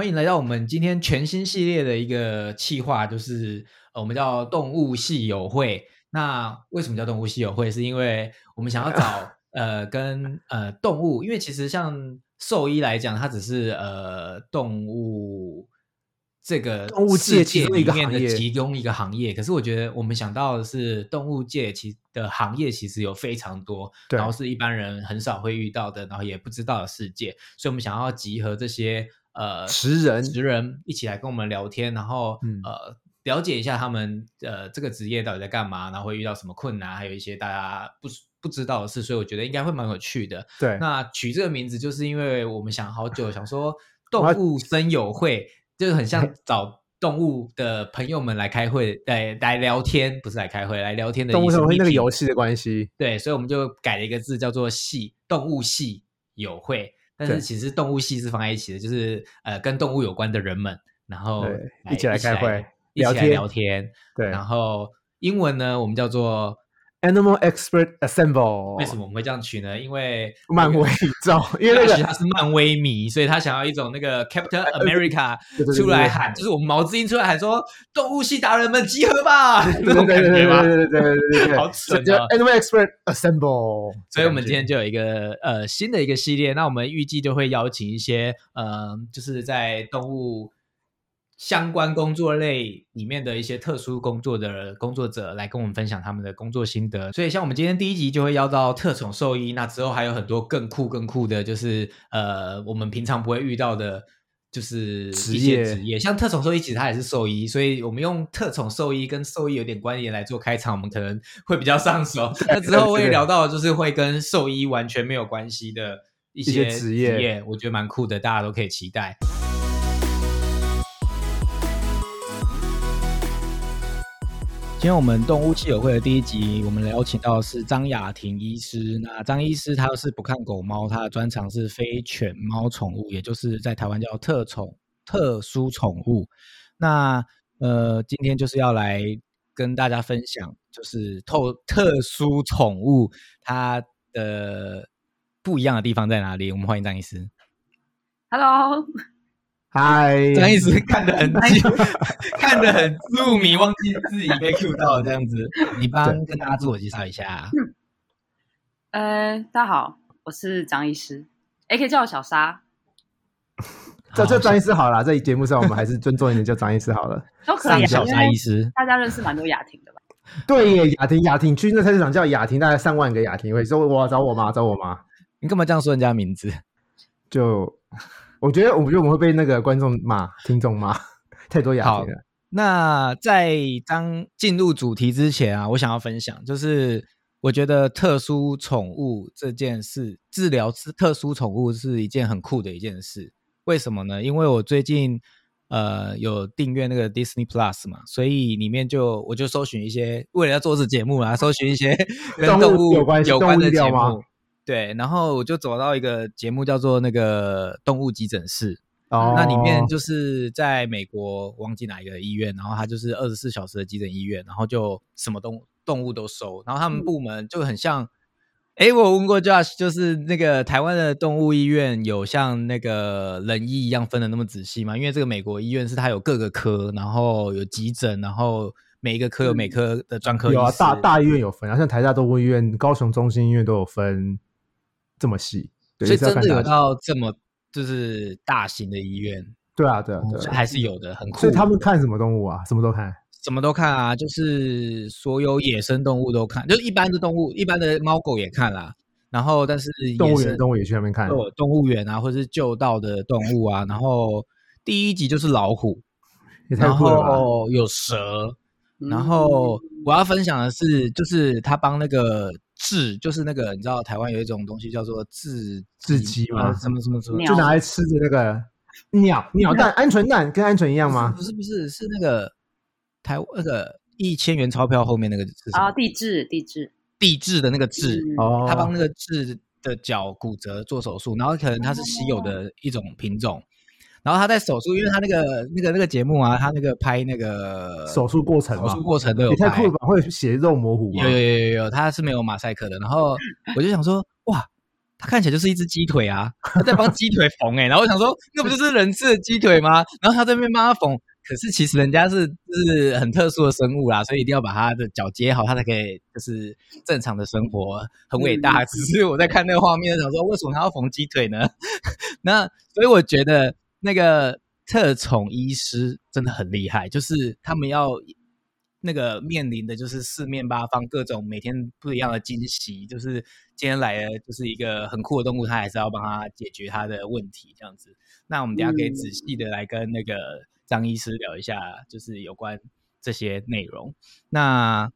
欢迎来到我们今天全新系列的一个企划，就是呃，我们叫动物系友会。那为什么叫动物系友会？是因为我们想要找 呃跟呃动物，因为其实像兽医来讲，它只是呃动物这个动物界里面的其中一个行业。可是我觉得我们想到的是动物界其的行业其实有非常多，然后是一般人很少会遇到的，然后也不知道的世界。所以我们想要集合这些呃职人职人一起来跟我们聊天，然后、嗯呃了解一下他们呃这个职业到底在干嘛，然后会遇到什么困难，还有一些大家不不知道的事，所以我觉得应该会蛮有趣的。对，那取这个名字，就是因为我们想好久，想说 动物森友会，就是很像找动物的朋友们来开会，来来聊天，不是来开会，来聊天的动物什么会那个游戏。戏的关系，对，所以我们就改了一个字，叫做“系”，动物系友会。但是其实动物系是放在一起的，就是呃跟动物有关的人们，然后一起来开会一起来聊天。对然后英文呢，我们叫做，Animal Expert Assemble，为什么我们会这样取呢？因为漫威宇宙？因为那个大许他是漫威迷，所以他想要一种那个 Captain America 出来喊，就是我们毛子音出来喊说：“动物系达人们集合吧！”那 对种对对对感觉吧。对对对对对对，好蠢就哦 Animal Expert Assemble，所以，我们今天就有一个呃新的一个系列，那我们预计就会邀请一些呃，就是在动物相关工作类里面的一些特殊工作的工作者来跟我们分享他们的工作心得。所以，像我们今天第一集就会邀到特宠兽医，那之后还有很多更酷更酷的，就是呃，我们平常不会遇到的。就是职业职业，像特宠兽医，其实它也是兽医，所以我们用特宠兽医跟兽医有点关联来做开场，我们可能会比较上手。那之后会对聊到，就是会跟兽医完全没有关系的一些些职业我觉得蛮酷的，大家都可以期待。今天我们动物系友会的第一集，我们邀请到的是张雅婷医师。那张医师他是不看狗猫，他的专长是非犬猫宠物，也就是在台湾叫特宠、特殊宠物。那呃，今天就是要来跟大家分享，就是透特殊宠物它的不一样的地方在哪里。我们欢迎张医师。Hello，嗨，张医师看得很 看得很入迷，忘记自己被 Q 到了这样子。你帮跟大家自我介绍一下。呃，大家好，我是张医师，也可以叫我小沙，这这张医师好了，在节目上我们还是尊重一点，叫张医师好了。都可以啊，小沙医师，大家认识蛮多雅婷的吧？对耶，雅婷，雅婷去那菜市场叫雅婷，大概上万个雅婷会说我找我妈，找我妈。你干嘛这样说人家名字？就我觉得，我觉得我们会被那个观众骂、听众骂，太多雅好婷了。那在当进入主题之前啊，我想要分享，就是我觉得特殊宠物这件事，治疗是特殊宠物是一件很酷的一件事。为什么呢？因为我最近呃有订阅那个 Disney Plus 嘛，所以里面就我就搜寻一些，为了要做这节目啊，搜寻一些 跟动动物物有关系有关的节目。对，然后我就走到一个节目叫做那个动物急诊室，哦，那里面就是在美国忘记哪一个医院，然后它就是二十四小时的急诊医院，然后就什么动动物都收，然后他们部门就很像，诶，我问过 Josh，就是那个台湾的动物医院有像那个人医一样分的那么仔细吗？因为这个美国医院是它有各个科，然后有急诊，然后每一个科有每科的专科医有啊，大大医院有分啊，像台大动物医院、高雄中心医院都有分这么细，对所以真的有到这么就是大型的医院，对啊，对啊，对还是有的，很酷。所以他们看什么动物啊？什么都看。什么都看啊，就是所有野生动物都看，就是一般的动物，一般的猫狗也看啦。然后，但是动物野生园动物也去那边看动物园啊，或者是救到的动物啊。然后第一集就是老虎，也太然酷了吧！后有蛇，然嗯后我要分享的是，就是他帮那个雉，就是那个你知道台湾有一种东西叫做雉雉鸡吗呃什么什么什么，就拿来吃的那个鸟鸟蛋、鹌鹑蛋，跟鹌鹑一样吗？不是不是是那个台那个一千元钞票后面那个是啊，地质地质，地质的那个质。嗯哦，他帮那个痣的脚骨折做手术，然后可能它是稀有的一种品种，然后他在手术，因为他那个那个那个节目啊，他那个拍那个手术过程嘛手术，过程都有拍也太酷了，吧！会血肉模糊吗有？有有有有，他是没有马赛克的。然后我就想说，哇，他看起来就是一只鸡腿啊，他在帮鸡腿缝哎、然后我想说，那不就是人吃的鸡腿吗？然后他在那边帮他缝，可是其实人家是是很特殊的生物啦，所以一定要把他的脚接好，他才可以就是正常的生活，很伟大。嗯只是我在看那个画面，想说为什么他要缝鸡腿呢？那所以我觉得那个特宠医师真的很厉害，就是他们要那个面临的就是四面八方各种每天不一样的惊喜，就是今天来了就是一个很酷的动物，他还是要帮他解决他的问题这样子。那我们等下可以嗯仔细的来跟那个张医师聊一下，就是有关这些内容。那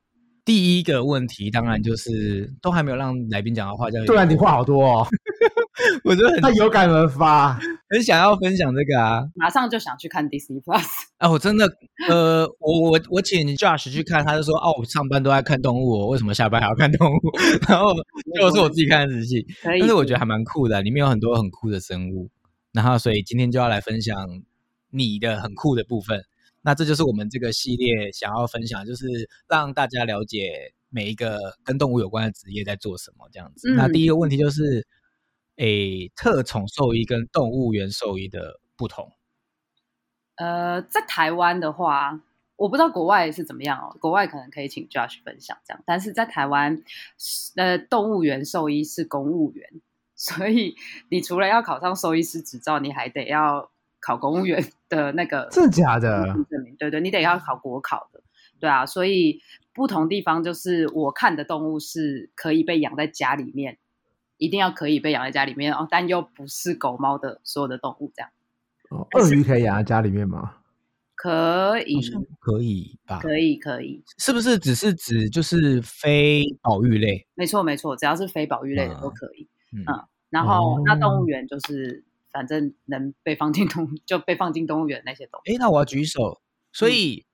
第一个问题当然就是都还没有让来宾讲的话，叫对啊，你话好多哦，我觉得他有感而发。很想要分享这个啊马上就想去看 Disney Plus。啊！我真的呃，我我我请 Josh 去看，他就说哦，我上班都在看动物，我为什么下班还要看动物？然后结果是我自己看的仔细，但是我觉得还蛮酷的，里面有很多很酷的生物。然后所以今天就要来分享你的很酷的部分。那这就是我们这个系列想要分享，就是让大家了解每一个跟动物有关的职业在做什么这样子。嗯那第一个问题就是，诶，特宠兽医跟动物园兽医的不同。呃，在台湾的话，我不知道国外是怎么样哦，国外可能可以请 Josh 分享这样，但是在台湾，呃，动物园兽医是公务员，所以你除了要考上兽医师执照，你还得要考公务员的那个真的假的？证明，对对，你得要考国考的，对啊，所以不同地方就是我看的动物是可以被养在家里面，一定要可以被养在家里面哦，但又不是狗猫的所有的动物这样，哦鳄鱼可以养在家里面吗？可以可以吧？可以，可以，是不是只是指就是非保育类？没错没错，只要是非保育类的嗯都可以。嗯，嗯然后、那哦动物园就是反正能被放进动物就被放进动物园那些动物，诶，那我要举手。所嗯以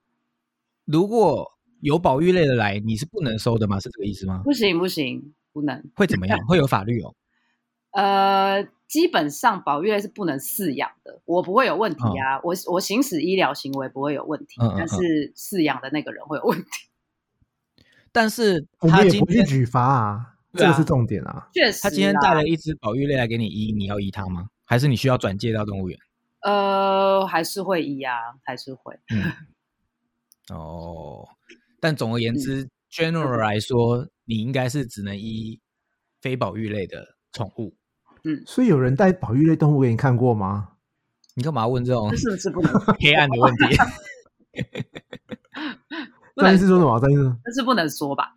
如果有保育类的来，你是不能收的吗？是这个意思吗？不行不行，不能。会怎么样？会有法律哦。呃，基本上保育类是不能饲养的，我不会有问题啊，我我行使医疗行为不会有问题，嗯嗯嗯但是饲养的那个人会有问题。但是我们也不去他今天举发啊，啊这个是重点啊。确实，他今天带了一只保育类来给你医，你要医他吗？还是你需要转介到动物园？呃，还是会医啊，还是会。嗯，哦，但总而言嗯之、g e n e r a l 来说，你应该是只能医非保育类的宠物。嗯所以有人带保育类动物给你看过吗？你干嘛问这种这是不是不能？黑暗的问题？张医师说什么？张医师，这是不能说吧？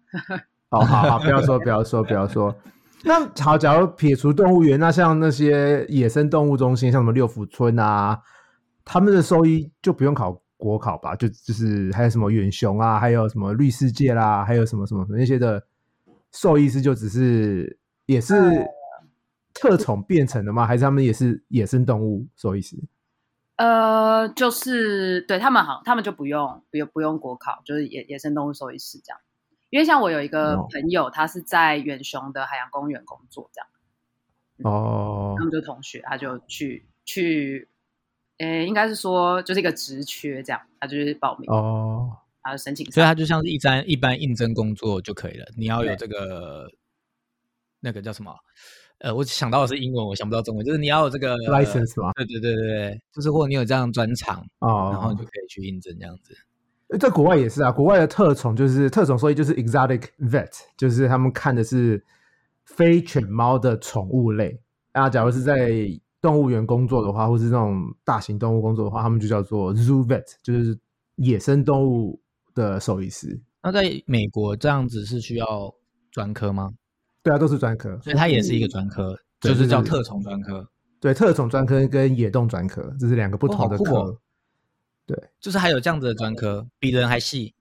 哦，好好，不要说，不要说，不要说。那好，假如撇除动物园，那像那些野生动物中心，像什么六福村啊，他们的兽医就不用考国考吧？就就是还有什么远雄啊，还有什么绿世界啦，还有什么什么那些的兽医师，就只是也是特宠变成的吗？还是他们也是野生动物兽医师？呃，就是对他们好，他们就不用不用不用国考，就是野野生动物兽医师这样。因为像我有一个哦朋友，他是在远雄的海洋公园工作，这样，哦他们就同学，他就去去，诶，应该是说就是一个职缺这样，他就是报名，哦，然后申请所以上。它就像是一般一般应征工作就可以了。你要有这个那个叫什么？呃，我想到的是英文，我想不到中文，就是你要有这个 license 吗？对对对对对，就是或者你有这样专长，哦，然后你就可以去应征这样子。在国外也是啊，国外的特宠就是特种，所以，就是 exotic vet，就是他们看的是非犬猫的宠物类。那假如是在动物园工作的话，或是那种大型动物工作的话，他们就叫做 zoo vet，就是野生动物的兽医师。那在美国这样子是需要专科吗？对啊，都是专科。所以它也是一个专科，对就是叫对对特宠专科，对，特宠专科跟野动专科，这是两个不同的科。酷哦就是还有这样子的专科，比人还细，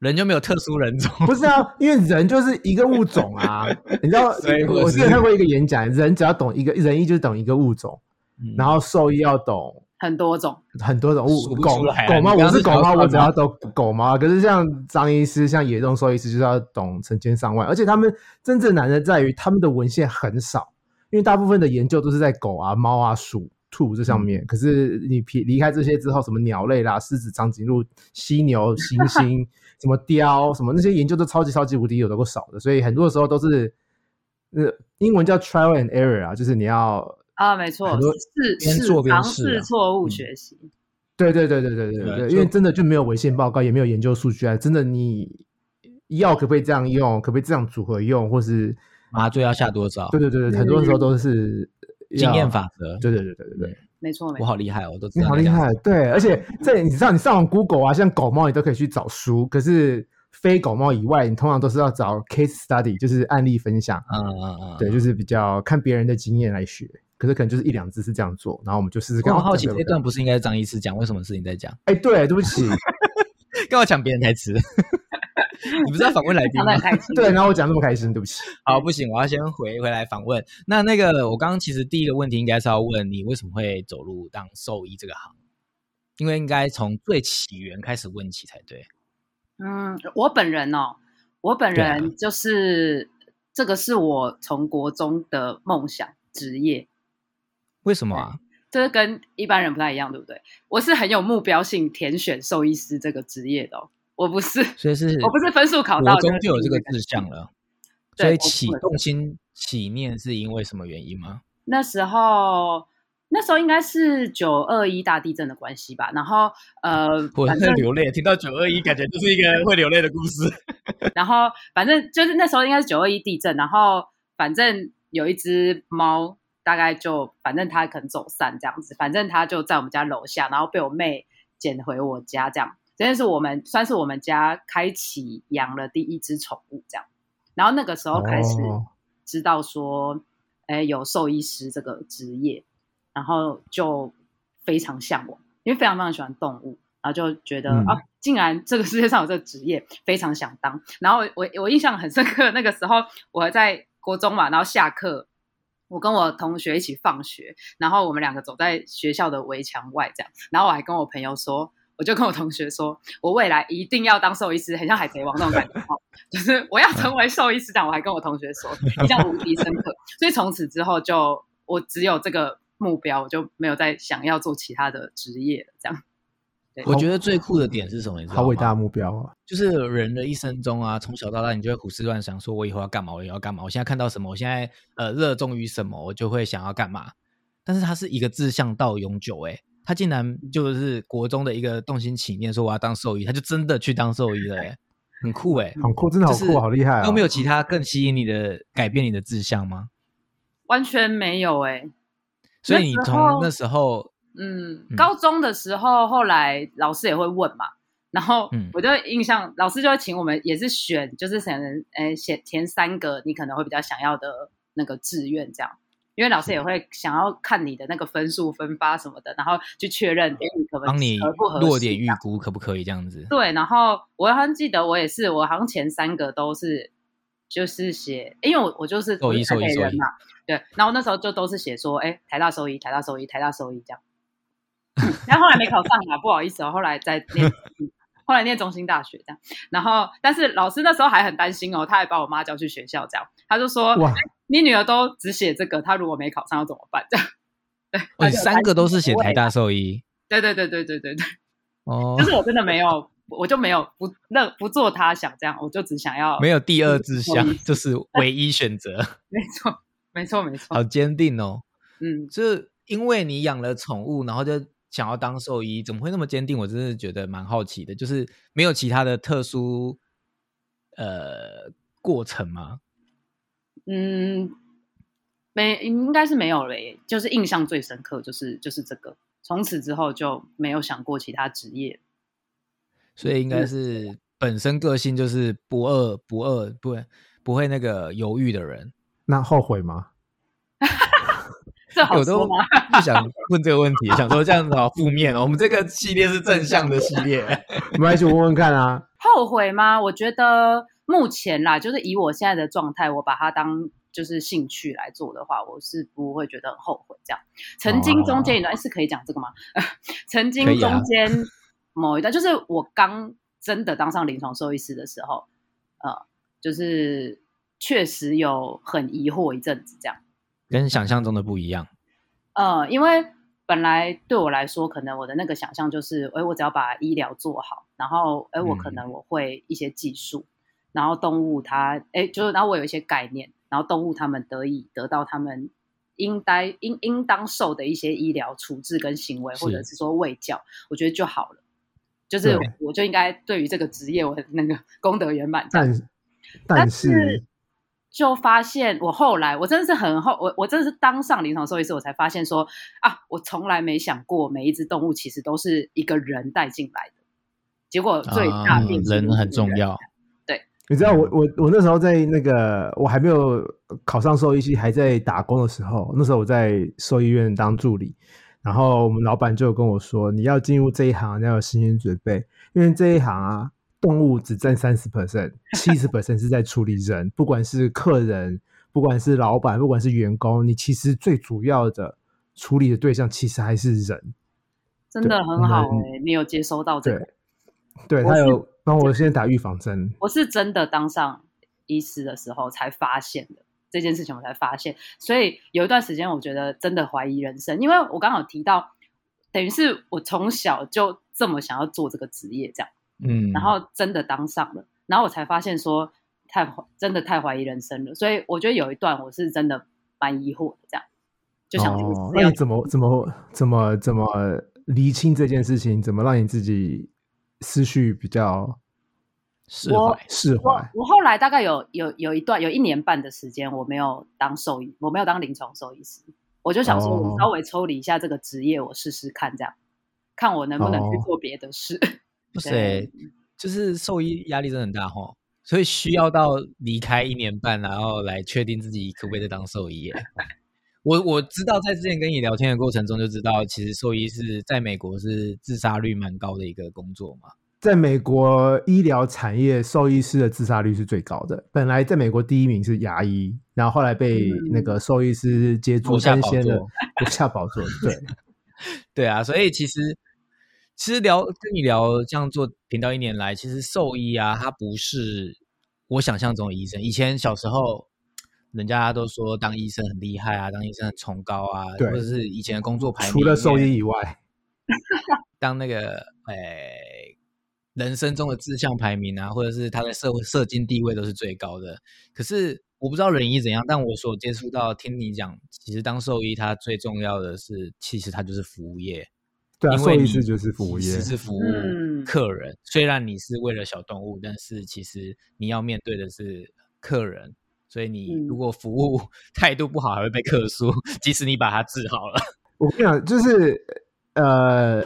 人就没有特殊人种。不是啊，因为人就是一个物种啊，你知道，我之前看过一个演讲，人只要懂一个人一就是懂一个物种，嗯然后兽医要懂很多种，很多种物狗狗猫，我是狗猫，我只要懂狗猫。可是像张医师、像野中兽医师，就是要懂成千上万，而且他们真正难的在于他们的文献很少，因为大部分的研究都是在狗啊、猫啊、鼠、兔这上嗯面。可是你撇离开这些之后，什么鸟类啦、狮子、长颈鹿、犀牛、猩猩、什么雕、什么那些研究都超级超级无敌有的够少的，所以很多时候都是呃，英文叫 trial and error 啊，就是你要啊，没错，很多试试尝试错误学习，对对对对对对对，因为真的就没有文献报告，也没有研究数据啊，真的你药可不可以这样用，可不可以这样组合用，或是麻醉要下多少？对对对对，很多时候都是经验法则，对对对对对对，没错没错，我好厉害，我都你好厉害，对，而且这你知道你上网 Google 啊，像狗猫你都可以去找书，可是非狗猫以外，你通常都是要找 case study，就是案例分享，啊啊啊，对，就是比较看别人的经验来学。可是可能就是一两只是这样做，然后我们就试试看。我好奇，哦这段不是应该是张医师讲，为什么是你在讲？哎，对，对不起，干嘛抢别人台词？你不是要访问来宾吗。对，然后我讲这么开心，对不起。好，不行，我要先回回来访问。那那个，我刚刚其实第一个问题应该是要问你为什么会走入当兽医这个行，因为应该从最起源开始问起才对。嗯，我本人哦，我本人就是、这个是我从国中的梦想职业，为什么啊？这是跟一般人不太一样，对不对？我是很有目标性填选兽医师这个职业的、哦，我不是，所以是 我不是分数考到国中就有这个志向了，所以起不动心起念是因为什么原因吗？那时候。那时候应该是九二一大地震的关系吧，然后呃，我在流泪，听到九二一，感觉就是一个会流泪的故事。然后反正就是那时候应该是九二一地震，然后反正有一只猫，大概就反正他可能走散这样子，反正他就在我们家楼下，然后被我妹捡回我家这样。这件是我们算是我们家开启养了第一只宠物这样，然后那个时候开始哦知道说，哎、有兽医师这个职业，然后就非常向往，因为非常非常喜欢动物，然后就觉得、嗯啊，竟然这个世界上有这个职业，非常想当。然后我我印象很深刻，那个时候我还在国中嘛，然后下课，我跟我同学一起放学，然后我们两个走在学校的围墙外这样，然后我还跟我朋友说。我就跟我同学说，我未来一定要当兽医师，很像海贼王那种感觉哦，就是我要成为兽医师。长我还跟我同学说，印象无敌深刻。所以从此之后就我只有这个目标，我就没有再想要做其他的职业了。这样，我觉得最酷的点是什么？你知道吗？好伟大的目标啊！就是人的一生中啊，从小到大，你就会胡思乱想，说我以后要干嘛，我要干嘛，我现在看到什么，我现在呃热衷于什么，我就会想要干嘛。但是它是一个志向到永久、欸，他竟然就是国中的一个动心起念，说我要当兽医，他就真的去当兽医了、欸，很酷哎、很酷，真的好就是酷，好厉害啊！有没有其他更吸引你的、改变你的志向吗？完全没有哎、所以你从那时候，嗯嗯，高中的时候，后来老师也会问嘛，然后嗯我就印象，老师就会请我们也是选，就是可能呃写前三个你可能会比较想要的那个志愿这样。因为老师也会想要看你的那个分数分发什么的，然后去确认诶你可不可帮你合不合适落点预估可不可以这样子？对，然后我好像记得我也是，我好像前三个都是就是写，因为我我就是台北人嘛，对，然后那时候就都是写说，哎，台大兽医，台大兽医，台大兽医这样。然后后来没考上啊，不好意思哦，后来在念，嗯 后来念中心大学这样。然后，但是老师那时候还很担心哦，他还把我妈叫去学校这样，他就说，哇哎你女儿都只写这个，她如果没考上要怎么办？这样，对，三个都是写台大兽医对对对对对对对。哦就，是我真的没有，我就没有不那不做他想这样，我就只想要没有第二志向，就是唯一选择，没错，没错，没错，好坚定哦。嗯，就是因为你养了宠物，然后就想要当兽医，怎么会那么坚定？我真的觉得蛮好奇的，就是没有其他的特殊呃过程吗？嗯，没应该是没有了耶，就是印象最深刻就是就是这个，从此之后就没有想过其他职业。所以应该是本身个性就是不二不二，不会不会那个犹豫的人。那后悔吗？这好我都说吗？不想问这个问题，想说这样子好负面哦。我们这个系列是正向的系列，我们一起问问看啊。后悔吗？我觉得目前啦，就是以我现在的状态，我把它当就是兴趣来做的话，我是不会觉得很后悔。这样，曾经中间一段、诶是可以讲这个吗？曾经中间某一段，就是我刚真的当上临床兽医师的时候，呃，就是确实有很疑惑一阵子这样。跟想象中的不一样。呃，因为本来对我来说，可能我的那个想象就是，哎，我只要把医疗做好，然后，哎，我可嗯能我会一些技术，然后动物它，哎，就是然后我有一些概念，然后动物它们得以得到它们应该应应当受的一些医疗处置跟行为，或者是说喂教，我觉得就好了。就是我就应该对于这个职业，我的那个功德圆满。但但但是就发现我后来，我真的是很后，我我真的是当上临床兽医师，我才发现说啊，我从来没想过每一只动物其实都是一个人带进来的。结果最大啊变数人很重人要。你知道我我我那时候在那个我还没有考上兽医系，还在打工的时候，那时候我在兽医院当助理，然后我们老板就跟我说，你要进入这一行，你要有心理准备，因为这一行啊，动物只占三十 percent，七十 percent 是在处理人，不管是客人，不管是老板，不管是员工，你其实最主要的处理的对象其实还是人。真的很好嗯哎、你有接收到这对个？，对他有帮我先打预防针。我是真的当上医师的时候才发现的这件事情，我才发现。所以有一段时间，我觉得真的怀疑人生，因为我刚好提到，等于是我从小就这么想要做这个职业，这样，嗯，然后真的当上了，然后我才发现说太怀真的太怀疑人生了。所以我觉得有一段我是真的蛮疑惑的，这样就想说哦，那你怎么怎么怎么怎么厘清这件事情？怎么让你自己思绪比较我释怀。我释怀？我后来大概有有有一段有一年半的时间，我没有当兽医，我没有当临床兽医师，我就想说，稍微抽离一下这个职业，我试试看，这样看我能不能去哦做别的事。哇塞，就是兽医压力真的很大哈，所以需要到离开一年半，然后来确定自己可不可以再当兽医。我我知道，在之前跟你聊天的过程中就知道，其实兽医是在美国是自杀率蛮高的一个工作嘛。在美国医疗产业，兽医师的自杀率是最高的。本来在美国第一名是牙医，然后后来被嗯那个兽医师接住夺下先了座，夺下宝座。对，对啊，所以其实其实聊跟你聊这样做频道一年来，其实兽医啊，他不是我想象中的医生。以前小时候，人家都说当医生很厉害啊，当医生很崇高啊，或者是以前的工作排名，除了兽医以外，当那个诶、人生中的志向排名啊，或者是他的社会社经地位都是最高的。可是我不知道人医怎样，但我所接触到，听你讲，其实当兽医，它最重要的是，其实它就是服务业。对啊，因为你兽医师就是服务业。是服务嗯客人。虽然你是为了小动物，但是其实你要面对的是客人，所以你嗯如果服务态度不好，还会被克诉，即使你把它治好了。我跟你讲，就是呃，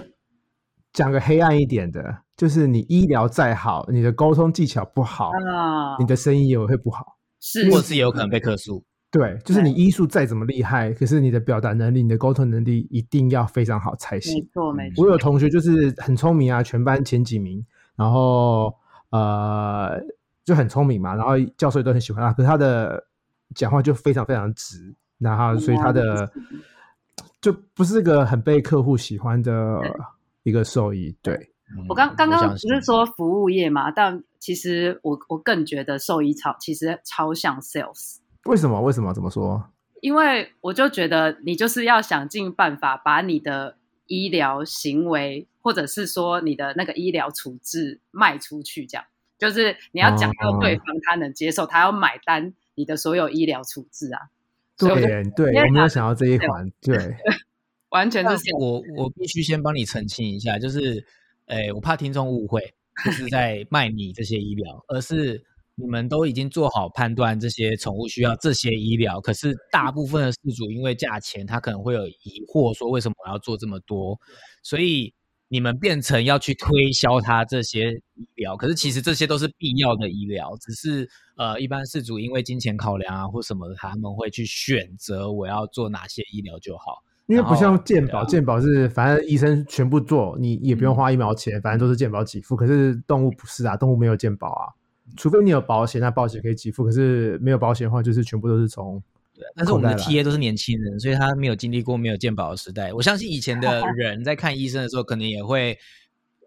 讲个黑暗一点的，就是你医疗再好，你的沟通技巧不好，啊，你的生意也会不好。是或是有可能被克诉。对，就是你医术再怎么厉害，可是你的表达能力、你的沟通能力一定要非常好才没行。错没错，我有同学就是很聪明啊，全班前几名，然后呃就很聪明嘛，然后教授也都很喜欢他，可是他的讲话就非常非常直，然后所以他的就不是个很被客户喜欢的一个兽医。对，嗯我刚刚刚不是说服务业嘛，但其实我我更觉得兽医超其实超像 sales。为什么？为什么？怎么说？因为我就觉得你就是要想尽办法把你的医疗行为，或者是说你的那个医疗处置卖出去，这样就是你要讲到对方他能接受，他要买单你的所有医疗处置啊。对对，我没有想到这一环。对，但 完全是我我必须先帮你澄清一下，就是，诶，我怕听众误会，不是在卖你这些医疗，而是你们都已经做好判断，这些宠物需要这些医疗，可是大部分的事主因为价钱，他可能会有疑惑，说为什么我要做这么多，所以你们变成要去推销他这些医疗，可是其实这些都是必要的医疗，只是呃，一般事主因为金钱考量啊或什么，他们会去选择我要做哪些医疗就好。因为不像健保，健保是反正医生全部做，你也不用花一毛钱，反正都是健保给付。可是动物不是啊，动物没有健保啊，除非你有保险，那保险可以给付。可是没有保险的话，就是全部都是从对，但是我们的 TA 都是年轻人，所以他没有经历过没有健保的时代。我相信以前的人在看医生的时候，可能也会，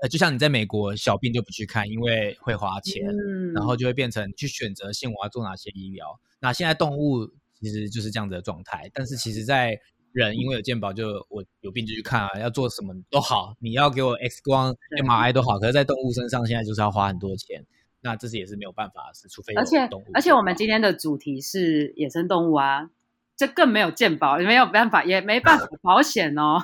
呃，就像你在美国小病就不去看，因为会花钱，嗯然后就会变成去选择性我要做哪些医疗。那现在动物其实就是这样子的状态，但是其实在人因为有健保就，我有病就去看啊，要做什么都好，你要给我 X 光、MRI 都好，可是，在动物身上现在就是要花很多钱。那这是也是没有办法，是除非而且有动物。而且我们今天的主题是野生动物啊，这更没有健保，没有办法，也没办法 保险哦。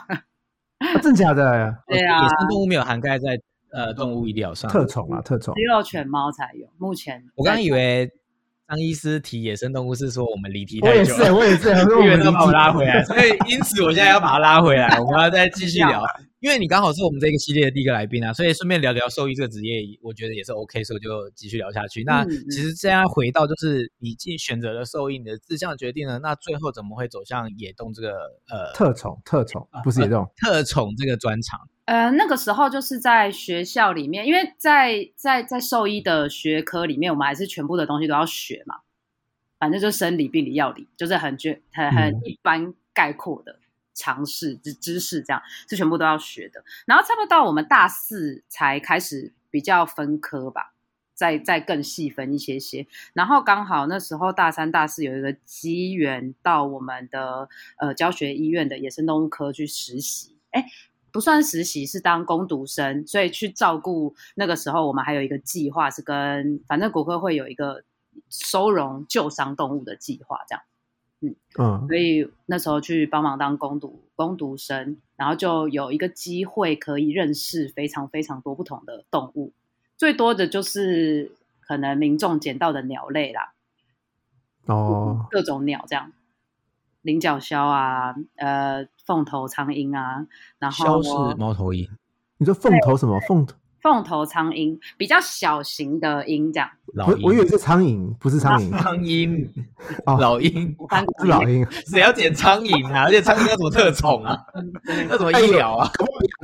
啊真假的 对啊野，生动物没有涵盖在呃动物医疗上。特宠啊，特宠只。有犬猫才有。目前我刚刚以为张医师提野生动物是说我们离题我也是，太久了，我也是，我说 我们因为他把我拉回来，所以因此我现在要把它拉回来，我们要再继续聊。因为你刚好是我们这个系列的第一个来宾啊，所以顺便聊聊兽医这个职业，我觉得也是 OK，所以就继续聊下去。那其实现在回到就是你既选择了兽医，你的志向决定了，那最后怎么会走向野动这个呃特宠，特宠不是野动，特宠这个专场？呃，那个时候就是在学校里面，因为在在在兽医的学科里面，我们还是全部的东西都要学嘛。反正就生理、病理、药理，就是很绝很很嗯一般概括的常识知知识，这样是全部都要学的。然后差不多到我们大四才开始比较分科吧，再再更细分一些些。然后刚好那时候大三、大四有一个机缘到我们的呃教学医院的野生动物科去实习，哎。不算实习，是当工读生，所以去照顾。那个时候我们还有一个计划，是跟反正国科会有一个收容旧伤动物的计划，这样。嗯，所以那时候去帮忙当攻读攻读生，然后就有一个机会可以认识非常非常多不同的动物，最多的就是可能民众捡到的鸟类啦，哦，各种鸟这样，菱角鸮啊，呃，凤头苍鹰啊，然后猫头鹰，你说凤头什么？凤头？凤头苍鹰比较小型的鹰这样，老，我我以为是苍蝇，不是苍蝇苍鹰，哦老鹰，不是老鹰。谁要捡苍蝇啊？而且苍蝇要什么特宠啊？要什么医疗啊？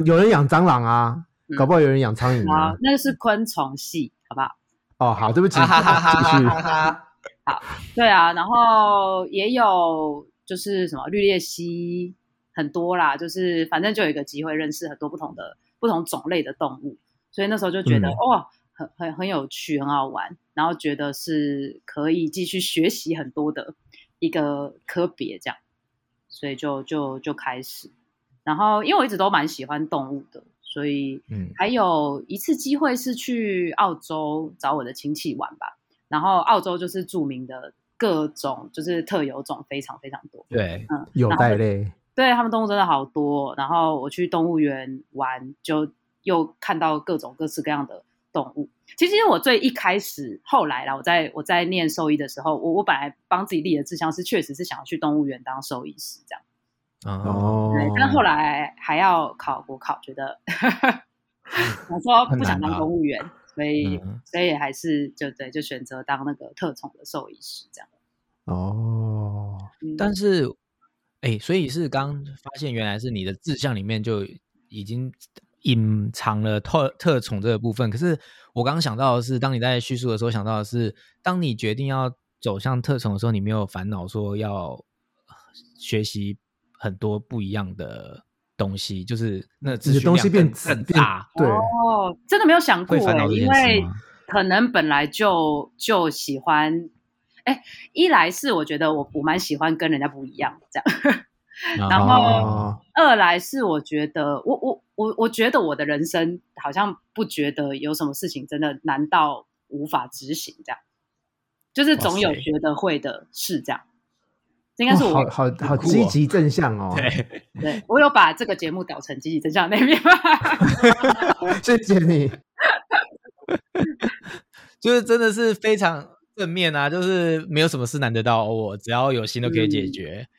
有人养蟑螂啊，嗯搞不好有人养苍蝇啊。，那是昆虫系，好不好？哦，好，对不起，哈哈哈哈继续哈哈哈！对啊，然后也有就是什么绿鬣蜥很多啦，就是反正就有一个机会认识很多不同的不同种类的动物，所以那时候就觉得、嗯。哇，很很很有趣，很好玩，然后觉得是可以继续学习很多的一个科别这样，所以就就就开始，然后因为我一直都蛮喜欢动物的，所以嗯，还有一次机会是去澳洲找我的亲戚玩吧，然后澳洲就是著名的各种就是特有种非常非常多，对，嗯，有袋类，对他们动物真的好多，然后我去动物园玩，就又看到各种各式各样的动物。其实我最一开始，后来啦，我在我在念兽医的时候，我我本来帮自己立的志向是，确实是想要去动物园当兽医师这样。哦，哦对，但后来还要考国考，觉得 我说不想当公务员，所以、嗯所以还是就对，就选择当那个特宠的兽医师这样。哦，嗯但是，哎，所以是刚发现原来是你的志向里面就已经隐藏了特特宠这个部分。可是我刚刚想到的是，当你在叙述的时候想到的是，当你决定要走向特宠的时候，你没有烦恼说要学习很多不一样的东西，就是那东西变量更更变大，对，哦，真的没有想过因为？可能本来就就喜欢，哎，一来是我觉得我我蛮喜欢跟人家不一样这样，然后哦，二来是我觉得我我我我觉得我的人生好像不觉得有什么事情真的难到无法执行这样，就是总有哇塞觉得会的事这样。这应该是我、哦好好积极正向哦，对，对我有把这个节目导成积极正向那一面吗？谢谢你。就是真的是非常正面啊，就是没有什么事难得到我，只要有心都可以解决，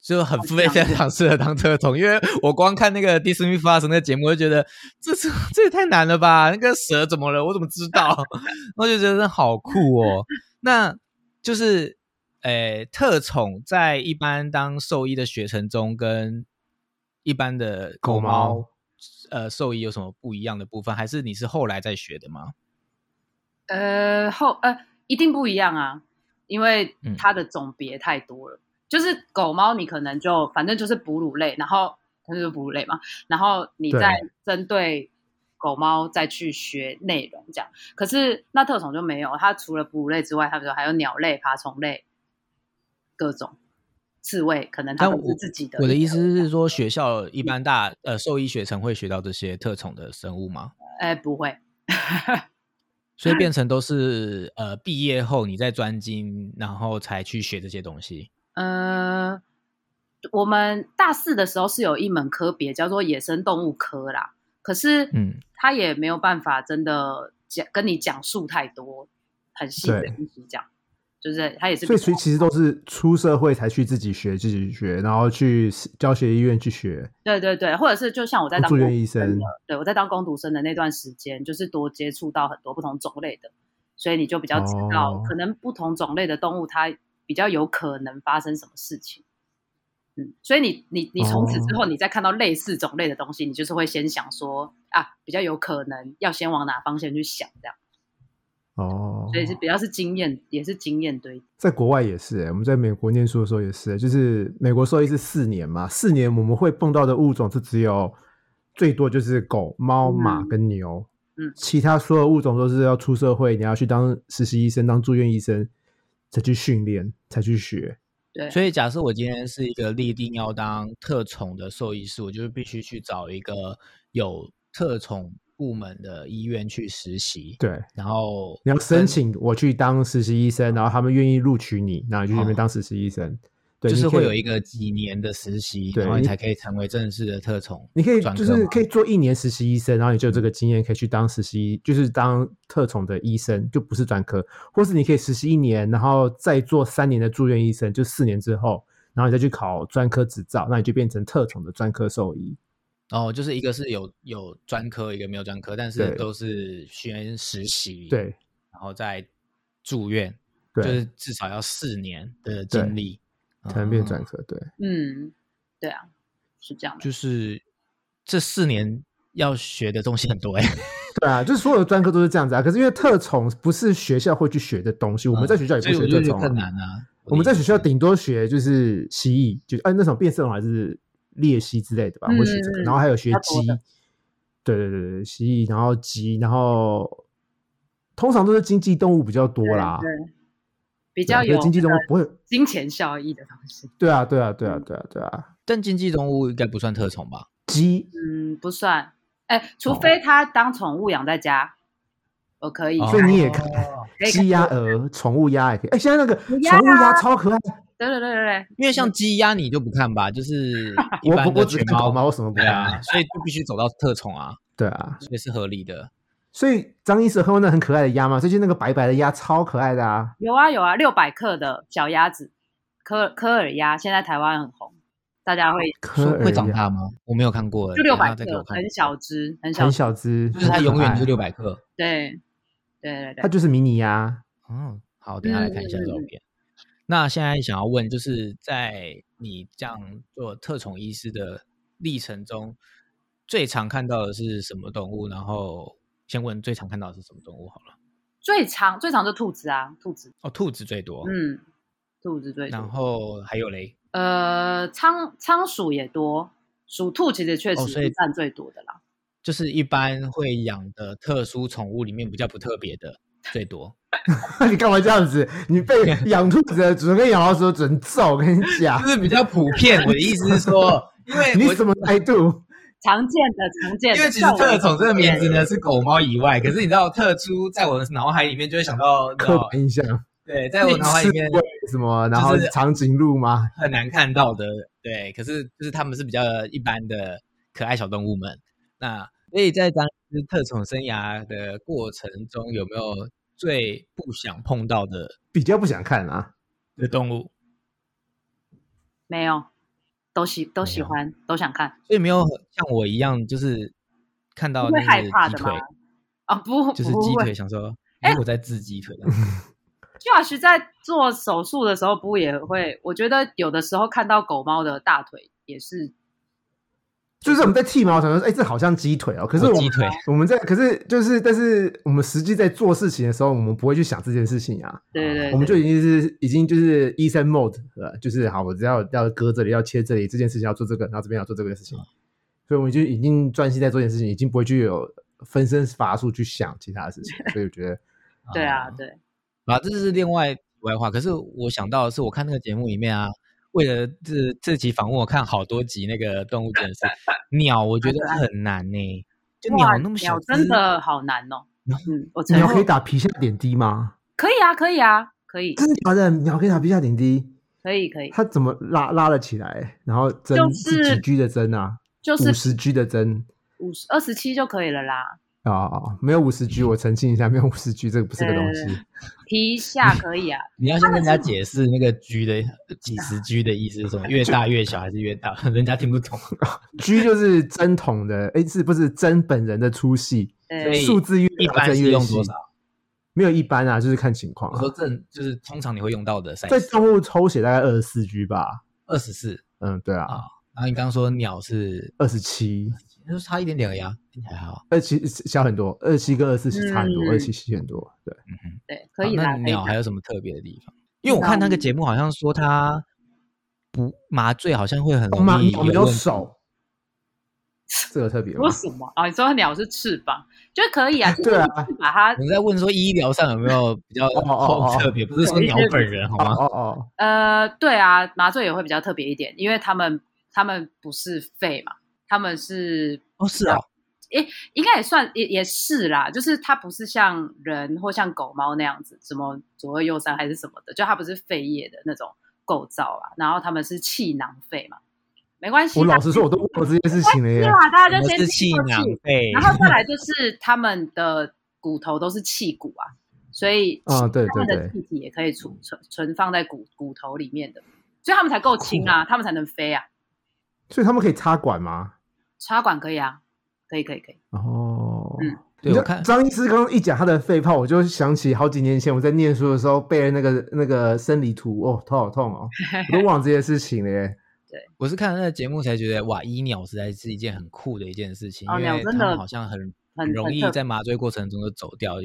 就很非非常适合当特宠。因为我光看那个 Disney Plus 那个节目，我就觉得这这 这也太难了吧？那个蛇怎么了？我怎么知道？我就觉得好酷哦。那就是，诶，特宠在一般当兽医的学程中，跟一般的狗狗猫猫呃兽医有什么不一样的部分？还是你是后来再学的吗？呃，后呃，一定不一样啊，因为嗯它的种别太多了。就是狗猫，你可能就反正就是哺乳类，然后它就是哺乳类嘛，然后你再针对狗猫再去学内容这样。可是那特宠就没有，它除了哺乳类之外，它比如说还有鸟类、爬虫类，各种刺猬，可能它但我们是自己的。我的意思是说，学校一般大呃兽医学程会学到这些特宠的生物吗？哎，不会，所以变成都是呃毕业后你在专精，然后才去学这些东西。呃，我们大四的时候是有一门科别叫做野生动物科啦，可是嗯，他也没有办法真的讲跟你讲述太多很细的对东西，讲就是他也是所以其其实都是出社会才去自己学，自己学，然后去教学医院去学。对对对，或者是就像我在当住院医生对我在当工读生的那段时间，就是多接触到很多不同种类的，所以你就比较知道，哦可能不同种类的动物它比较有可能发生什么事情。嗯，所以你你你从此之哦。后，你再看到类似种类的东西，你就是会先想说啊，比较有可能要先往哪方向去想，这样，哦，所以是比较是经验，也是经验堆。在国外也是、欸，我们在美国念书的时候也是、欸就是美国兽医是四年嘛，四年我们会碰到的物种是只有最多就是狗、猫、马嗯跟牛，嗯。其他所有物种都是要出社会，你要去当实习医生、当住院医生，才去训练，才去学。对，所以假设我今天是一个立定要当特宠的兽医师，我就是必须去找一个有特宠部门的医院去实习，对，然后你要申请我去当实习医生，然后他们愿意录取你，然后你去那边哦当实习医生。对，就是会有一个几年的实习，然后你才可以成为正式的特宠。你可以就是可以做一年实习医生，然后你就有这个经验，可以去当实习，就是当特宠的医生，就不是专科，或是你可以实习一年，然后再做三年的住院医生，就四年之后，然后你再去考专科执照，那你就变成特宠的专科兽医。哦，就是一个是有有专科，一个没有专科，但是都是先实习，，对。然后再住院，对，就是至少要四年的经历才能变专哦科。对，嗯，对啊，是这样的。就是这四年要学的东西很多哎、对啊，就是所有的专科都是这样子啊。可是因为特宠不是学校会去学的东西，我们在学校也不学特宠、啊。难啊。我们在学校顶多学就是蜥蜴，就哎、那种变色龙还是鬣蜥之类的吧，会学这个，嗯然后还有学鸡的，对对对对，蜥蜴，然后鸡，然后通常都是经济动物比较多啦，对，对比较有可是经济动物不会，金钱效益的东西。对啊对啊对啊对啊对啊，但经济动物应该不算特宠吧？鸡，嗯，不算。哎，除哦非它当宠物养在家，我可以。所以你也看哦可以鸡鸭鹅、宠物鸭也可以，哎，现在那个宠物鸭超可爱，对对对对对，因为像鸡鸭你就不看吧，就是 一我般不我只的犬猫看狗猫，我什么不对看啊，所以就必须走到特宠啊，对啊，所以是合理的。所以张医师喝过那很可爱的鸭吗？最近那个白白的鸭超可爱的啊，有啊有啊，六百克的小鸭子，科科尔鸭，现在台湾很红，大家会科尔说会长大吗？我没有看过，就六百克很小只，很小很只，小只，就是它永远就是六百克。对对对对，它就是迷你鸭。嗯，好，等一下来看一下照片。那现在想要问，就是在你这样做特宠医师的历程中，最常看到的是什么动物？然后先问最常看到的是什么动物好了。最常最常就兔子啊，兔子，哦，兔子最多，嗯，兔子最多然多，后还有嘞，呃，仓仓鼠也多，鼠兔其实确实是占最多的啦。就是一般会养的特殊宠物里面比较不特别的最多。你干嘛这样子？你被 养兔子的主人跟养老鼠准揍，我跟你讲就，是比较普遍。我的意思是说，因为 我你什么态度？常见的常见的，因为其实特宠这个名字呢是狗猫以外，可是你知道特殊在我的脑海里面就会想到，刻板印象，对，在我脑海里面什么，然后就是长颈鹿吗？很难看到的，对。可是就是他们是比较一般的可爱小动物们。那所以在当时特宠生涯的过程中，有没有最不想碰到的比较不想看啊。的动物？没有，都喜都喜欢，都想看，所以没有像我一样，就是看到不会害怕的吗，？啊，不，就是鸡腿，想说，哎哎，我在治鸡腿。就老师在做手术的时候，不也会？我觉得有的时候看到狗猫的大腿也是，就是我们在剃毛，想说，哎、这好像鸡腿哦。可是我们 我们在，可是就是，但是我们实际在做事情的时候，我们不会去想这件事情啊。对对对，我们就已经是已经就是医生 mode 了，就是好，我只要要割这里，要切这里，这件事情要做这个，然后这边要做这个事情，所以我们就已经专心在做这件事情，已经不会去有分身乏术去想其他的事情，所以我觉得对啊，对，啊，这是另外题外话。可是我想到的是，我看那个节目里面啊，为了这这集访问，我看好多集那个动物真是 鸟，我觉得 很难呢、就鸟那么小鸟，真的好难哦。嗯，我鸟可以打皮下点滴吗？可以啊，可以啊，可以，真的假的？鸟可以打皮下点滴？可以，可以，它怎么拉拉了起来？然后针就是是几 G 的针啊？就是五十 G 的针五十二十七就可以了啦。啊、没有五十 G，我澄清一下，没有五十 G，这个不是个东西。提一下 可以啊，你要先跟人家解释那个 G 的几十 G 的意思是什么？越大越小还是越大？人家听不懂。G 就是针筒的，哎，是不是针本人的粗细？对数字越大一般越细用多少？没有一般啊，就是看情况啊、我说正就是通常你会用到的在动物抽血大概二十四 G 吧。二十四嗯，对啊，啊。然后你刚刚说鸟是，二十七，就是差一点点而已啊，听起来还好。二七小很多，二七跟二四差很多，嗯二七细很多。对，嗯对，可以啦。那鸟还有什么特别的地方？因为我看那个节目好像说它不麻醉，好像会很容易有。手，这个特别吗为？什么啊？你说鸟是翅膀，就可以啊。对啊把它我们在问说医疗上有没有比较哦哦哦特别，不是说鸟本人好哦吗？哦哦，呃，对啊，麻醉也会比较特别一点，因为他们他们不是肺嘛，他们是哦，是啊，应该也算也也是啦，就是它不是像人或像狗猫那样子，什么左二右三还是什么的，就它不是肺叶的那种构造啊，然后他们是气囊肺嘛，没关系。我老实说，我都忘了这件事情了耶。是啊，大家就先是气囊肺？然后再来就是他们的骨头都是气骨啊，所以啊对他们的对对气体也可以储存存放在骨骨头里面的，所以他们才够轻啊，他们才能飞啊。所以他们可以插管吗？插管可以啊，可以可以可以。哦，嗯对我看张医师刚刚一讲他的肺泡，我就想起好几年前我在念书的时候背的那个那个生理图，哦，头好痛哦，我都忘了这些事情了耶。我是看了那个节目才觉得，哇，医鸟实在是一件很酷的一件事情，哦因为他鸟真的们好像很很容易在麻醉过程中就走掉。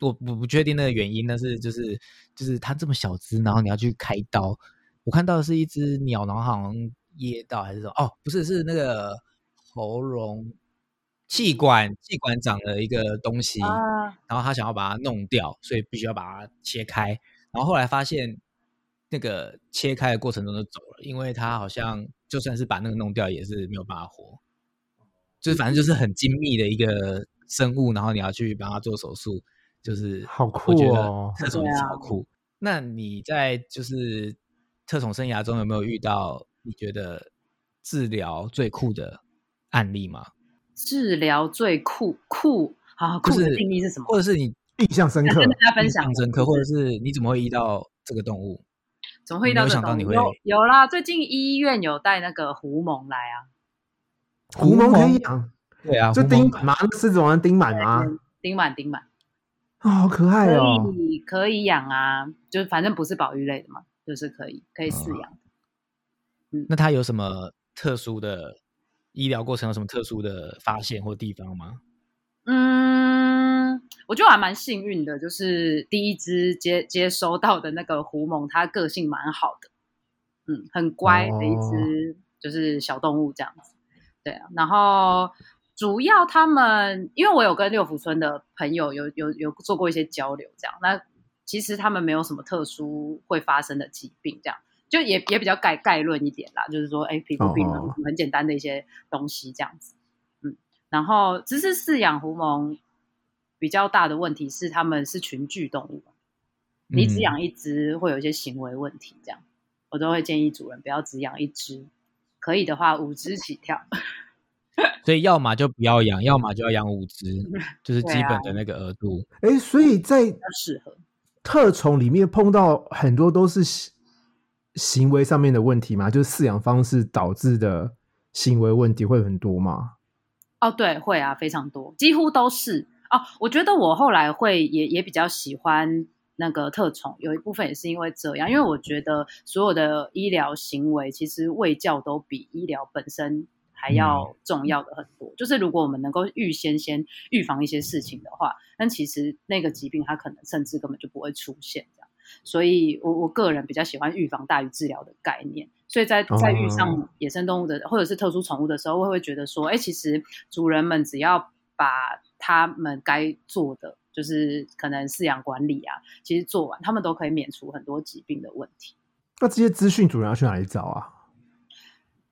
我我不确定那个原因，但是就是就是它这么小只，然后你要去开刀。我看到的是一只鸟，然后好像噎到还是什么？哦，不是，是那个喉咙气管气管长了一个东西，啊，然后他想要把它弄掉，所以必须要把它切开。然后后来发现，那个切开的过程中就走了，因为他好像就算是把那个弄掉，也是没有办法活。就是反正就是很精密的一个生物，然后你要去帮他做手术，就是好酷我觉哦得特种超酷。那你在就是特种生涯中有没有遇到你觉得治疗最酷的案例吗？治疗最酷酷啊，酷的是定义是什么？或者是你印象深刻跟，大家分印享象深刻，或者是你怎么会遇到这个动物？怎么会遇到这种？想到你会有有啦，最近医院有带那个狐獴来啊，狐獴可以养，对啊，就钉满吗？那狮子王钉满吗？钉满钉满，啊，好可爱可哦！以可以养啊，就反正不是保育类的嘛，就是可以可以饲哦养。那它有什么特殊的医疗过程？有什么特殊的发现或地方吗？嗯，我觉得我还蛮幸运的，就是第一只接接收到的那个狐獴，它个性蛮好的，嗯，很乖的一只就是小动物这样子。对啊，然后主要他们，因为我有跟六福村的朋友有有有做过一些交流，这样，那其实他们没有什么特殊会发生的疾病，这样就也也比较概概论一点啦，就是说，哎，皮肤病哦很简单的一些东西这样子，嗯，然后只是饲养狐獴比较大的问题是，他们是群居动物，你只嗯养一只会有一些行为问题，这样我都会建议主人不要只养一只，可以的话五只起跳。所以要么就不要养，要么就要养五只，就是基本的那个额度。哎，所以在适合。特宠里面碰到很多都是行行为上面的问题嘛，就是饲养方式导致的行为问题会很多吗？哦，对，会啊，非常多，几乎都是哦。我觉得我后来会也也比较喜欢那个特宠，有一部分也是因为这样，因为我觉得所有的医疗行为其实卫教都比医疗本身还要重要的很多。就是如果我们能够预先先预防一些事情的话，那其实那个疾病它可能甚至根本就不会出现。所以我我个人比较喜欢预防大于治疗的概念。所以在在遇上哦野生动物的或者是特殊宠物的时候，我会觉得说，哎，其实主人们只要把他们该做的，就是可能饲养管理啊，其实做完，他们都可以免除很多疾病的问题。那这些资讯主人要去哪里找啊？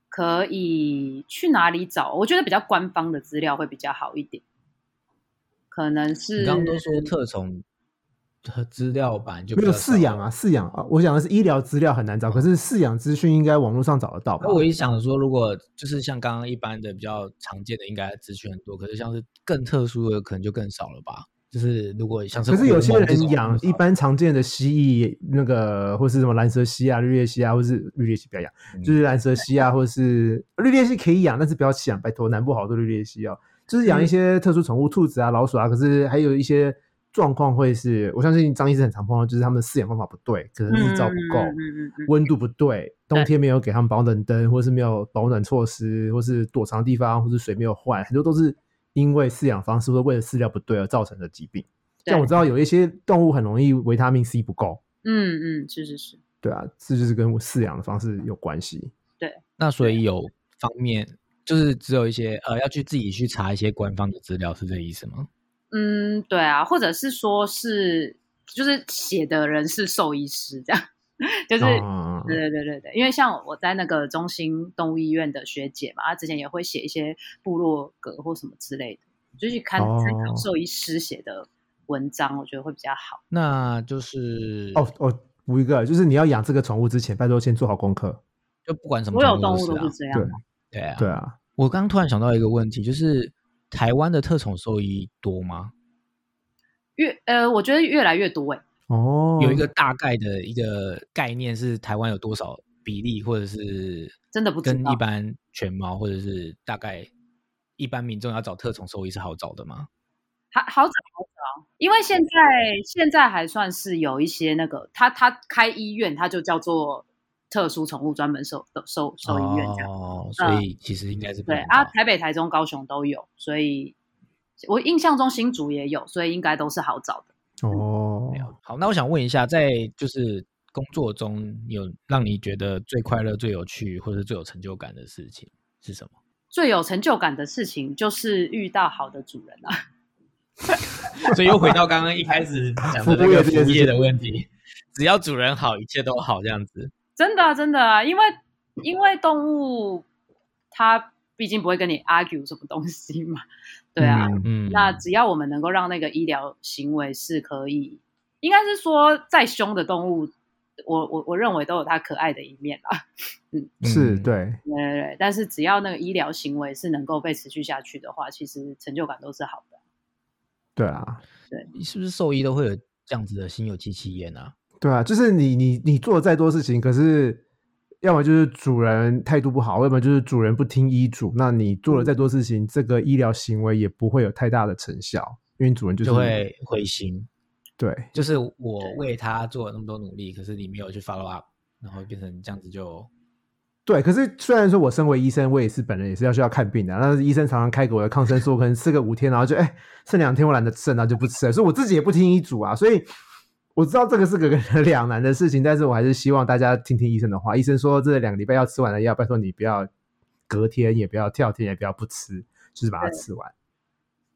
可以去哪里找？我觉得比较官方的资料会比较好一点。可能是你刚刚都说特宠和资料版就比没有饲养啊，饲养啊，我想的是医疗资料很难找，可是饲养资讯应该网络上找得到吧那？我一想说，如果就是像刚刚一般的比较常见的，应该资讯很多，可是像是更特殊的，可能就更少了吧？就是如果像是可是有些人养一般常见的蜥蜴，那个或是什么蓝蛇蜥啊、绿鬣蜥啊，或是绿鬣蜥不要养，嗯就是蓝蛇蜥啊，或是绿鬣蜥可以养，但是不要弃养，拜托，南部好多绿鬣蜥哦。就是养一些特殊宠物，兔子啊、老鼠啊，可是还有一些状况会是，我相信张医师很常碰到，就是他们饲养方法不对，可能日照不够，嗯嗯嗯嗯温度不对，冬天没有给他们保暖灯，或是没有保暖措施，或是躲藏的地方，或是水没有换，很多都是因为饲养方式或者为了饲料不对而造成的疾病。对像我知道有一些动物很容易维他命 C 不够，嗯嗯，是是是，对啊，这就是跟饲养的方式有关系。对那所以有方面就是只有一些呃要去自己去查一些官方的资料，是这意思吗？嗯，对啊，或者是说是就是写的人是兽医师这样，就是、嗯对对对对对，因为像我在那个中心动物医院的学姐嘛，她之前也会写一些部落格或什么之类的，就去看参考哦。兽医师写的文章，我觉得会比较好。那就是哦哦，补一个，就是你要养这个宠物之前，拜托先做好功课。就不管什么所有动物都是这样对，对啊，对啊，我刚刚突然想到一个问题，就是台湾的特宠兽医多吗？越呃，我觉得越来越多哎、哦，有一个大概的一个概念是台湾有多少比例，或者是真的不知道跟一般犬猫或者是大概一般民众要找特宠兽医是好找的吗？好好找好找，因为现在现在还算是有一些那个，他他开医院，他就叫做特殊宠物专门兽兽兽医院这样。哦，所以其实应该是不对啊，台北、台中、高雄都有，所以我印象中新竹也有，所以应该都是好找的。哦，好，那我想问一下，在就是工作中有让你觉得最快乐、最有趣，或者是最有成就感的事情是什么？最有成就感的事情就是遇到好的主人啊。所以又回到刚刚一开始讲的 那个服业这件事情务业的问题，只要主人好，一切都好，这样子。真的啊、真的啊，因为因为动物它毕竟不会跟你 argue 什么东西嘛，对啊，嗯嗯，那只要我们能够让那个医疗行为是可以，应该是说再凶的动物，我我我认为都有它可爱的一面啦。是嗯对，对对对，但是只要那个医疗行为是能够被持续下去的话，其实成就感都是好的。对啊，对。是不是兽医都会有这样子的心有戚戚焉啊？对啊，就是你你你做再多事情，可是要么就是主人态度不好，要么就是主人不听医嘱。那你做了再多事情，这个医疗行为也不会有太大的成效，因为主人就是就会灰心。对就是我为他做了那么多努力，可是你没有去 follow up，然后变成这样子就对。可是虽然说我身为医生，我也是本人也是要需要看病的，但是医生常常开给我的抗生素，可能吃个五天，然后就哎剩两天我懒得吃了，然后就不吃了，所以我自己也不听医嘱啊，所以。我知道这个是个 两难的事情，但是我还是希望大家听听医生的话。医生说这两个礼拜要吃完的药，拜托你不要隔天，也不要跳天，也不要不吃，就是把它吃完。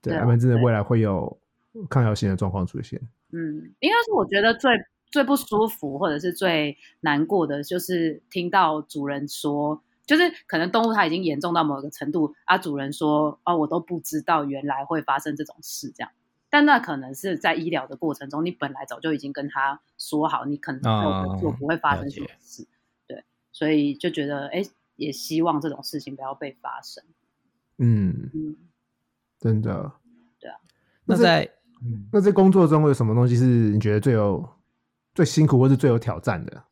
对，要不然真的未来会有抗药性的状况出现。嗯，应该是我觉得最最不舒服或者是最难过的，就是听到主人说，就是可能动物它已经严重到某个程度，啊，主人说哦，我都不知道原来会发生这种事，这样。但那可能是在医疗的过程中，你本来早就已经跟他说好，你可能哦做不会发生什么事，对，所以就觉得哎，也希望这种事情不要被发生。嗯，嗯，真的。对啊。那在嗯那在工作中有什么东西是你觉得最有最辛苦或是最有挑战的？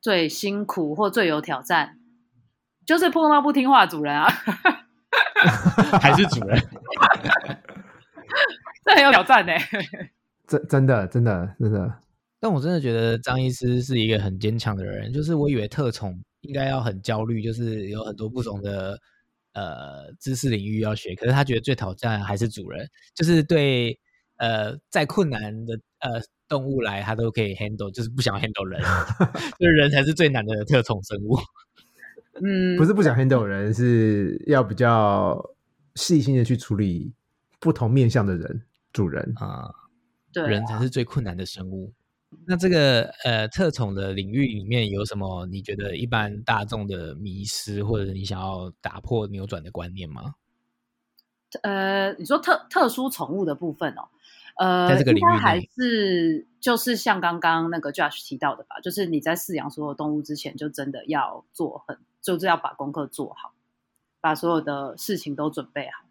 最辛苦或最有挑战，就是碰到不听话的主人啊。还是主人，这很有挑战 呢、真真的真的真的，但我真的觉得张医师是一个很坚强的人。就是我以为特宠应该要很焦虑，就是有很多不同的呃知识领域要学，可是他觉得最挑战还是主人，就是对呃再困难的呃动物来他都可以 handle，就是不想 handle 人，就是人才是最难的特宠生物。嗯，不是不想 handle 人，是要比较细心的去处理不同面向的人主人。啊、对啊人才是最困难的生物。那这个呃特宠的领域里面有什么你觉得一般大众的迷失，或者你想要打破扭转的观念吗？呃，你说特特殊宠物的部分哦，呃，在这个领域应该还是就是像刚刚那个 Josh 提到的吧，就是你在饲养所有动物之前，就真的要做很，就是要把功课做好，把所有的事情都准备好，嗯，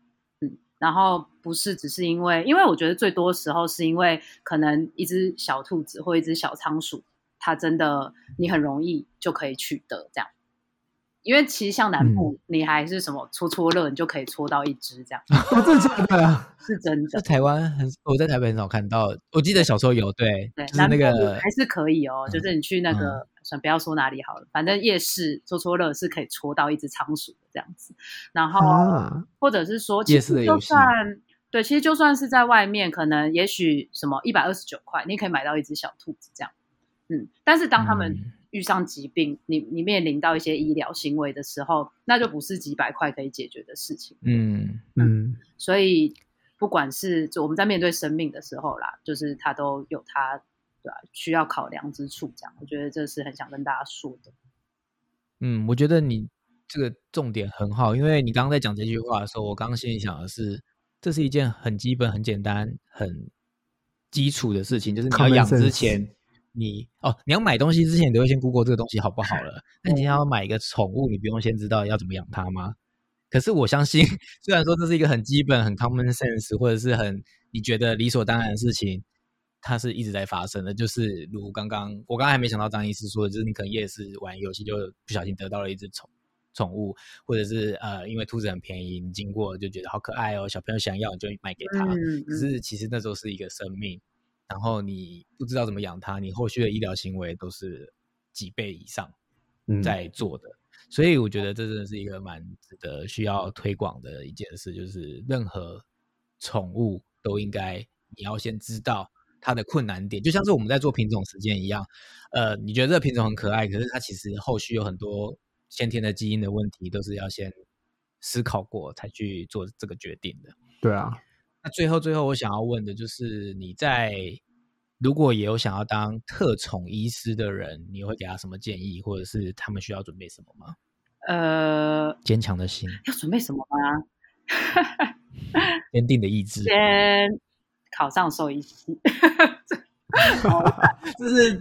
然后不是只是因为，因为我觉得最多时候是因为可能一只小兔子或一只小仓鼠，它真的你很容易就可以取得这样。因为其实像南部，你还是什么搓搓乐，你就可以搓到一只这样，哦，真的假的？是真的。在台湾很，我在台北很少看到。我记得小时候有，对，对，就是那个还是可以哦，嗯就是你去那个，算不要说哪里好了，反正夜市搓搓乐是可以戳到一只仓鼠的这样子，然后啊，或者是说，夜其实就算对，其实就算是在外面，可能也许什么一百二十九块，你可以买到一只小兔子这样，嗯，但是当他们嗯遇上疾病，你你面临到一些医疗行为的时候，那就不是几百块可以解决的事情。嗯，嗯，所以不管是就我们在面对生命的时候啦，就是它都有它对吧、需要考量之处。这样，我觉得这是很想跟大家说的。嗯，我觉得你这个重点很好，因为你刚刚在讲这句话的时候，我刚刚心里想的是，这是一件很基本、很简单、很基础的事情，就是你要养之前，你哦，你要买东西之前，你都会先 Google 这个东西好不好了。那你今天要买一个宠物，你不用先知道要怎么养它吗？可是我相信，虽然说这是一个很基本、很 common sense，或者是很你觉得理所当然的事情，它是一直在发生的。就是如刚刚我刚刚还没想到张医师说的，就是你可能夜市玩游戏就不小心得到了一只宠宠物，或者是呃因为兔子很便宜，你经过就觉得好可爱哦，小朋友想要你就买给他。嗯可是其实那时候是一个生命，然后你不知道怎么养它，你后续的医疗行为都是几倍以上嗯在做的。所以我觉得这真的是一个蛮值得需要推广的一件事，就是任何宠物都应该你要先知道它的困难点，就像是我们在做品种实践一样。呃，你觉得这个品种很可爱，可是它其实后续有很多先天的基因的问题，都是要先思考过才去做这个决定的。对啊，那最后最后我想要问的就是你在如果也有想要当特宠医师的人，你会给他什么建议，或者是他们需要准备什么吗？呃，坚强的心，要准备什么吗？坚定的意志，先考上兽医系，这是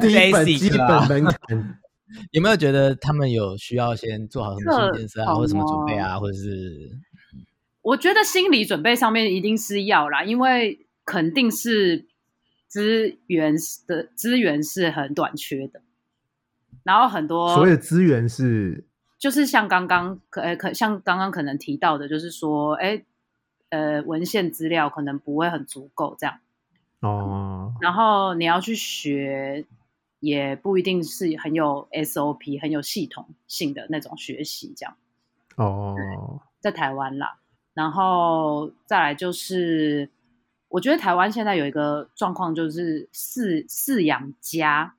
第一本基啊。本门槛，有没有觉得他们有需要先做好什么心理建设啊，特或者什么准备啊，或者是？我觉得心理准备上面一定是要啦，因为肯定是资源的资源是很短缺的，然后很多所谓的资源是？就是像刚刚可呃可像刚刚可能提到的，就是说，哎，呃，文献资料可能不会很足够这样，哦，然后你要去学，也不一定是很有 SOP、很有系统性的那种学习这样。哦，在台湾啦，然后再来就是，我觉得台湾现在有一个状况，就是饲饲养家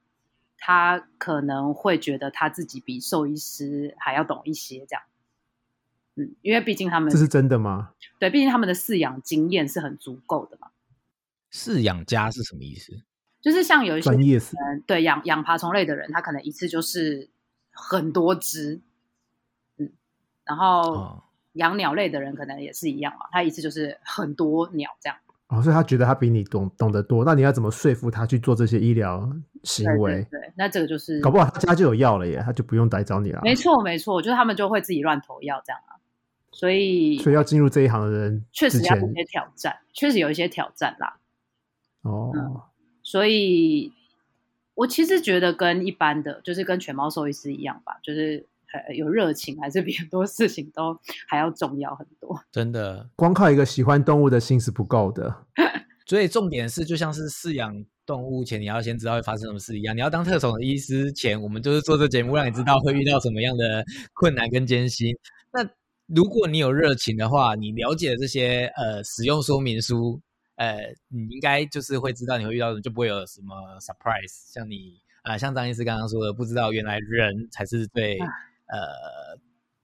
他可能会觉得他自己比兽医师还要懂一些，这样。嗯，因为毕竟他们这是真的吗？对，毕竟他们的饲养经验是很足够的嘛。饲养家是什么意思？就是像有一些专业死人对养养爬虫类的人，他可能一次就是很多只，嗯，然后哦，养鸟类的人可能也是一样嘛，他一次就是很多鸟这样。哦，所以他觉得他比你懂懂得多，那你要怎么说服他去做这些医疗行对为？对对，那这个就是搞不好他家就有药了耶，他就不用来找你了。没错没错，就是他们就会自己乱投药这样啊，所以所以要进入这一行的人确实要有一些挑战，确实有一些挑战啦。哦，嗯所以我其实觉得跟一般的，就是跟犬猫兽医师一样吧，就是呃有热情，还是比很多事情都还要重要很多。真的。光靠一个喜欢动物的心是不够的。所以重点是，就像是饲养动物前，你要先知道会发生什么事一样。你要当特种的医师前，我们就是做这节目，让你知道会遇到什么样的困难跟艰辛。那如果你有热情的话，你了解这些呃使用说明书，呃，你应该就是会知道你会遇到的，就不会有什么 surprise。像你啊、呃像张医师刚刚说的，不知道原来人才是最呃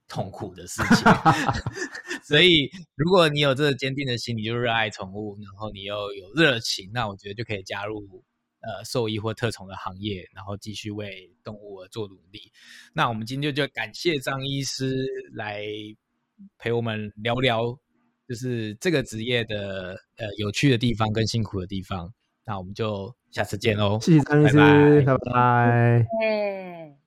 痛苦的事情。所以，如果你有这个坚定的心，你就热爱宠物，然后你又有热情，那我觉得就可以加入呃兽医或特宠的行业，然后继续为动物而做努力。那我们今天就感谢张医师来陪我们聊聊，就就是这个职业的呃有趣的地方跟辛苦的地方。那我们就下次见喽，谢谢张律师，拜拜拜拜。耶。